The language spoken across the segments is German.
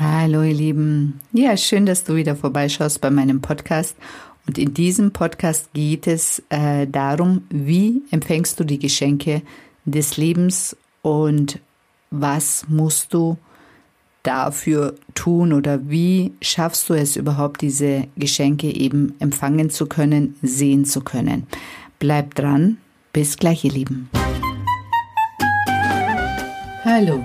Hallo ihr Lieben. Ja, schön, dass du wieder vorbeischaust bei meinem Podcast. Und in diesem Podcast geht es äh, darum, wie empfängst du die Geschenke des Lebens und was musst du dafür tun oder wie schaffst du es überhaupt, diese Geschenke eben empfangen zu können, sehen zu können. Bleib dran. Bis gleich, ihr Lieben. Hallo.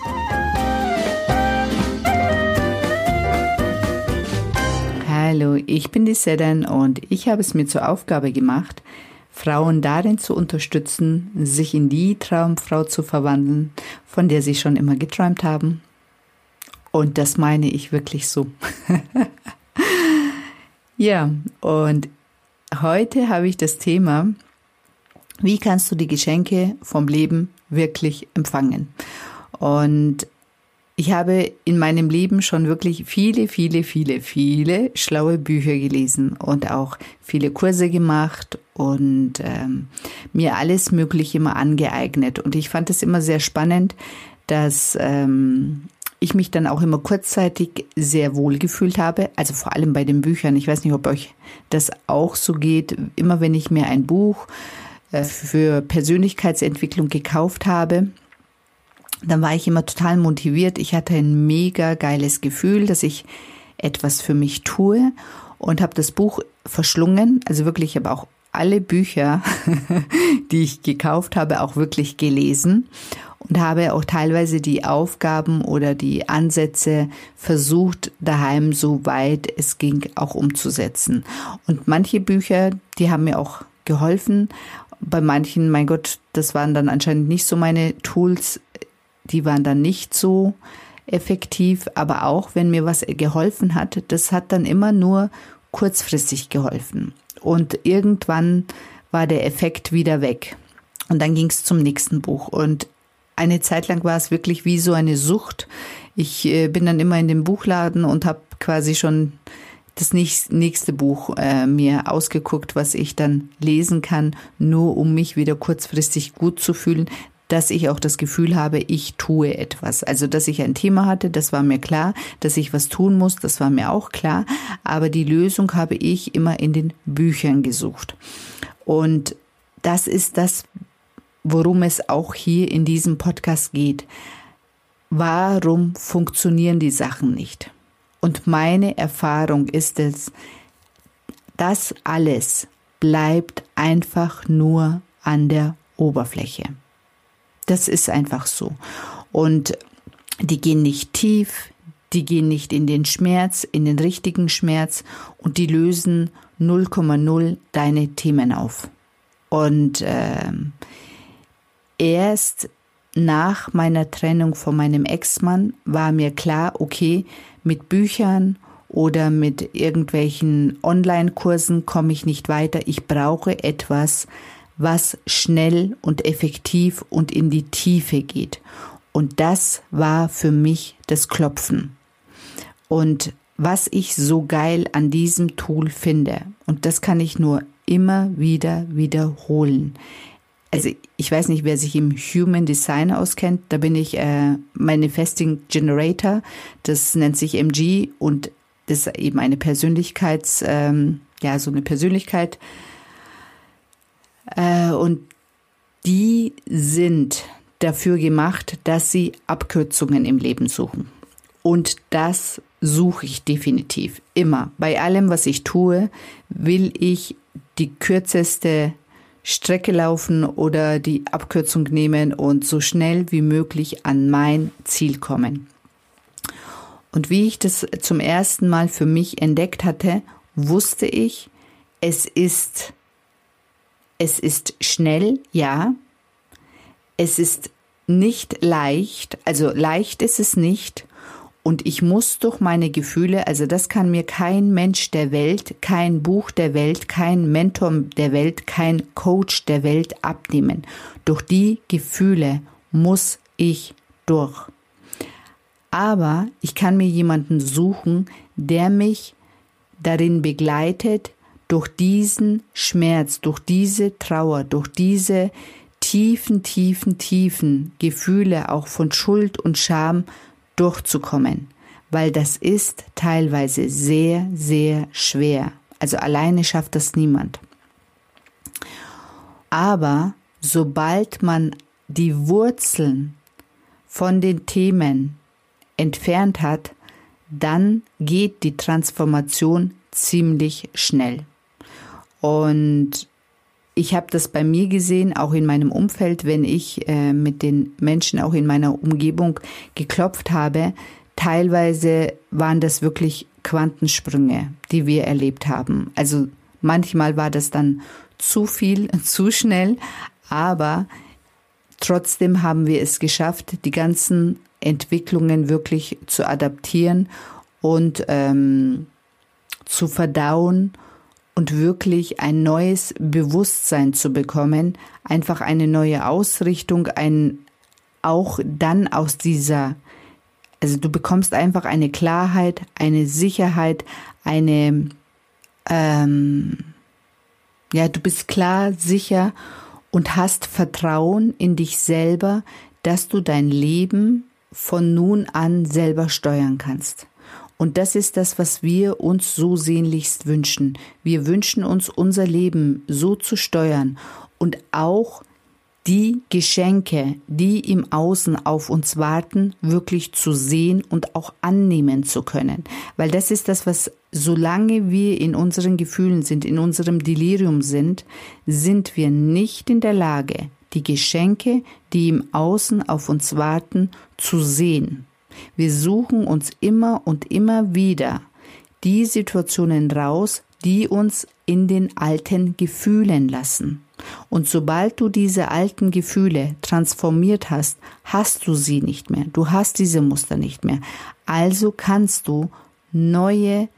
Hallo, ich bin die Sedan und ich habe es mir zur Aufgabe gemacht, Frauen darin zu unterstützen, sich in die Traumfrau zu verwandeln, von der sie schon immer geträumt haben. Und das meine ich wirklich so. ja, und heute habe ich das Thema, wie kannst du die Geschenke vom Leben wirklich empfangen? Und ich habe in meinem Leben schon wirklich viele, viele, viele, viele schlaue Bücher gelesen und auch viele Kurse gemacht und ähm, mir alles Mögliche immer angeeignet. Und ich fand es immer sehr spannend, dass ähm, ich mich dann auch immer kurzzeitig sehr wohl gefühlt habe, also vor allem bei den Büchern. Ich weiß nicht, ob euch das auch so geht. Immer wenn ich mir ein Buch äh, für Persönlichkeitsentwicklung gekauft habe, dann war ich immer total motiviert. Ich hatte ein mega geiles Gefühl, dass ich etwas für mich tue und habe das Buch verschlungen. Also wirklich, ich habe auch alle Bücher, die ich gekauft habe, auch wirklich gelesen und habe auch teilweise die Aufgaben oder die Ansätze versucht, daheim so weit es ging auch umzusetzen. Und manche Bücher, die haben mir auch geholfen. Bei manchen, mein Gott, das waren dann anscheinend nicht so meine Tools die waren dann nicht so effektiv, aber auch wenn mir was geholfen hat, das hat dann immer nur kurzfristig geholfen. Und irgendwann war der Effekt wieder weg. Und dann ging es zum nächsten Buch. Und eine Zeit lang war es wirklich wie so eine Sucht. Ich äh, bin dann immer in den Buchladen und habe quasi schon das nächste Buch äh, mir ausgeguckt, was ich dann lesen kann, nur um mich wieder kurzfristig gut zu fühlen dass ich auch das Gefühl habe, ich tue etwas. Also, dass ich ein Thema hatte, das war mir klar, dass ich was tun muss, das war mir auch klar, aber die Lösung habe ich immer in den Büchern gesucht. Und das ist das, worum es auch hier in diesem Podcast geht. Warum funktionieren die Sachen nicht? Und meine Erfahrung ist es, das alles bleibt einfach nur an der Oberfläche. Das ist einfach so. Und die gehen nicht tief, die gehen nicht in den Schmerz, in den richtigen Schmerz und die lösen 0,0 deine Themen auf. Und äh, erst nach meiner Trennung von meinem Ex-Mann war mir klar, okay, mit Büchern oder mit irgendwelchen Online-Kursen komme ich nicht weiter. Ich brauche etwas, was schnell und effektiv und in die Tiefe geht. Und das war für mich das Klopfen. Und was ich so geil an diesem Tool finde, und das kann ich nur immer wieder wiederholen. Also ich weiß nicht, wer sich im Human Design auskennt. Da bin ich äh, Manifesting Generator. Das nennt sich MG und das ist eben eine Persönlichkeits, ähm, ja so eine Persönlichkeit, äh, und die sind dafür gemacht, dass sie Abkürzungen im Leben suchen. Und das suche ich definitiv immer. Bei allem, was ich tue, will ich die kürzeste Strecke laufen oder die Abkürzung nehmen und so schnell wie möglich an mein Ziel kommen. Und wie ich das zum ersten Mal für mich entdeckt hatte, wusste ich, es ist es ist schnell, ja. Es ist nicht leicht, also leicht ist es nicht. und ich muss durch meine Gefühle, also das kann mir kein Mensch der Welt, kein Buch der Welt, kein Mentor der Welt, kein Coach der Welt abnehmen. Durch die Gefühle muss ich durch. Aber ich kann mir jemanden suchen, der mich darin begleitet, durch diesen Schmerz, durch diese Trauer, durch diese tiefen, tiefen, tiefen Gefühle auch von Schuld und Scham durchzukommen, weil das ist teilweise sehr, sehr schwer. Also alleine schafft das niemand. Aber sobald man die Wurzeln von den Themen entfernt hat, dann geht die Transformation ziemlich schnell. Und ich habe das bei mir gesehen, auch in meinem Umfeld, wenn ich äh, mit den Menschen auch in meiner Umgebung geklopft habe. Teilweise waren das wirklich Quantensprünge, die wir erlebt haben. Also manchmal war das dann zu viel, zu schnell, aber trotzdem haben wir es geschafft, die ganzen Entwicklungen wirklich zu adaptieren und ähm, zu verdauen und wirklich ein neues Bewusstsein zu bekommen, einfach eine neue Ausrichtung, ein auch dann aus dieser, also du bekommst einfach eine Klarheit, eine Sicherheit, eine, ähm, ja, du bist klar, sicher und hast Vertrauen in dich selber, dass du dein Leben von nun an selber steuern kannst. Und das ist das, was wir uns so sehnlichst wünschen. Wir wünschen uns unser Leben so zu steuern und auch die Geschenke, die im Außen auf uns warten, wirklich zu sehen und auch annehmen zu können. Weil das ist das, was solange wir in unseren Gefühlen sind, in unserem Delirium sind, sind wir nicht in der Lage, die Geschenke, die im Außen auf uns warten, zu sehen. Wir suchen uns immer und immer wieder die Situationen raus, die uns in den alten Gefühlen lassen. Und sobald du diese alten Gefühle transformiert hast, hast du sie nicht mehr. Du hast diese Muster nicht mehr. Also kannst du neue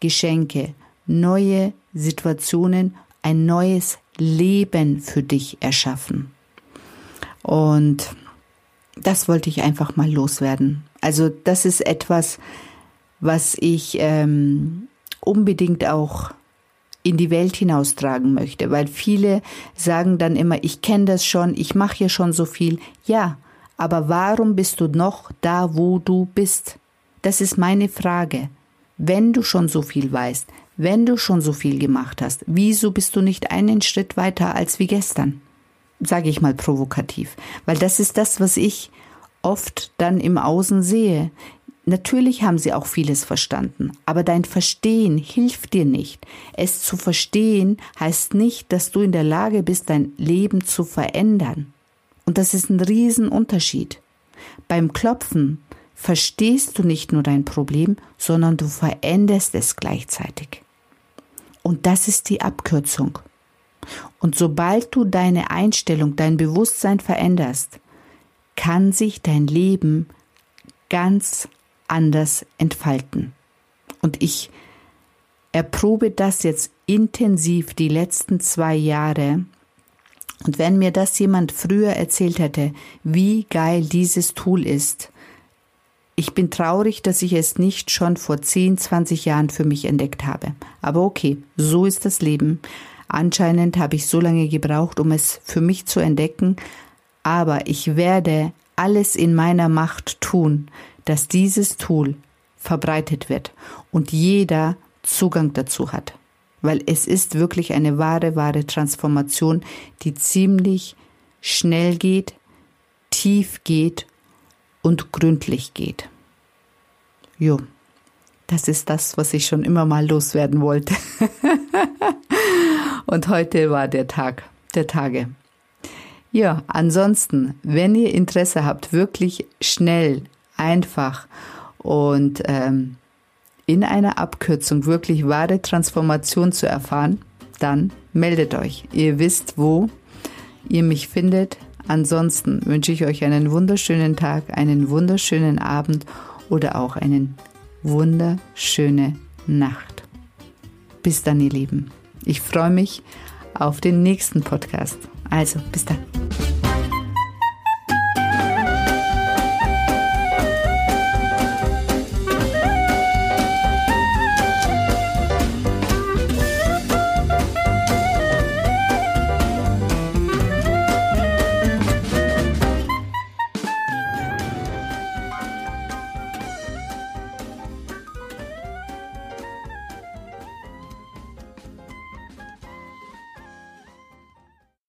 Geschenke, neue Situationen, ein neues Leben für dich erschaffen. Und das wollte ich einfach mal loswerden. Also das ist etwas, was ich ähm, unbedingt auch in die Welt hinaustragen möchte, weil viele sagen dann immer, ich kenne das schon, ich mache hier schon so viel. Ja, aber warum bist du noch da, wo du bist? Das ist meine Frage. Wenn du schon so viel weißt, wenn du schon so viel gemacht hast, wieso bist du nicht einen Schritt weiter als wie gestern? Sage ich mal provokativ, weil das ist das, was ich oft dann im Außen sehe. Natürlich haben sie auch vieles verstanden, aber dein Verstehen hilft dir nicht. Es zu verstehen heißt nicht, dass du in der Lage bist, dein Leben zu verändern. Und das ist ein Riesenunterschied. Beim Klopfen verstehst du nicht nur dein Problem, sondern du veränderst es gleichzeitig. Und das ist die Abkürzung. Und sobald du deine Einstellung, dein Bewusstsein veränderst, kann sich dein Leben ganz anders entfalten. Und ich erprobe das jetzt intensiv die letzten zwei Jahre. Und wenn mir das jemand früher erzählt hätte, wie geil dieses Tool ist, ich bin traurig, dass ich es nicht schon vor 10, 20 Jahren für mich entdeckt habe. Aber okay, so ist das Leben. Anscheinend habe ich so lange gebraucht, um es für mich zu entdecken, aber ich werde alles in meiner Macht tun, dass dieses Tool verbreitet wird und jeder Zugang dazu hat. Weil es ist wirklich eine wahre, wahre Transformation, die ziemlich schnell geht, tief geht und gründlich geht. Jo, das ist das, was ich schon immer mal loswerden wollte. und heute war der Tag der Tage. Ja, ansonsten, wenn ihr Interesse habt, wirklich schnell, einfach und ähm, in einer Abkürzung wirklich wahre Transformation zu erfahren, dann meldet euch. Ihr wisst, wo ihr mich findet. Ansonsten wünsche ich euch einen wunderschönen Tag, einen wunderschönen Abend oder auch eine wunderschöne Nacht. Bis dann, ihr Lieben. Ich freue mich auf den nächsten Podcast. Also, bis dann.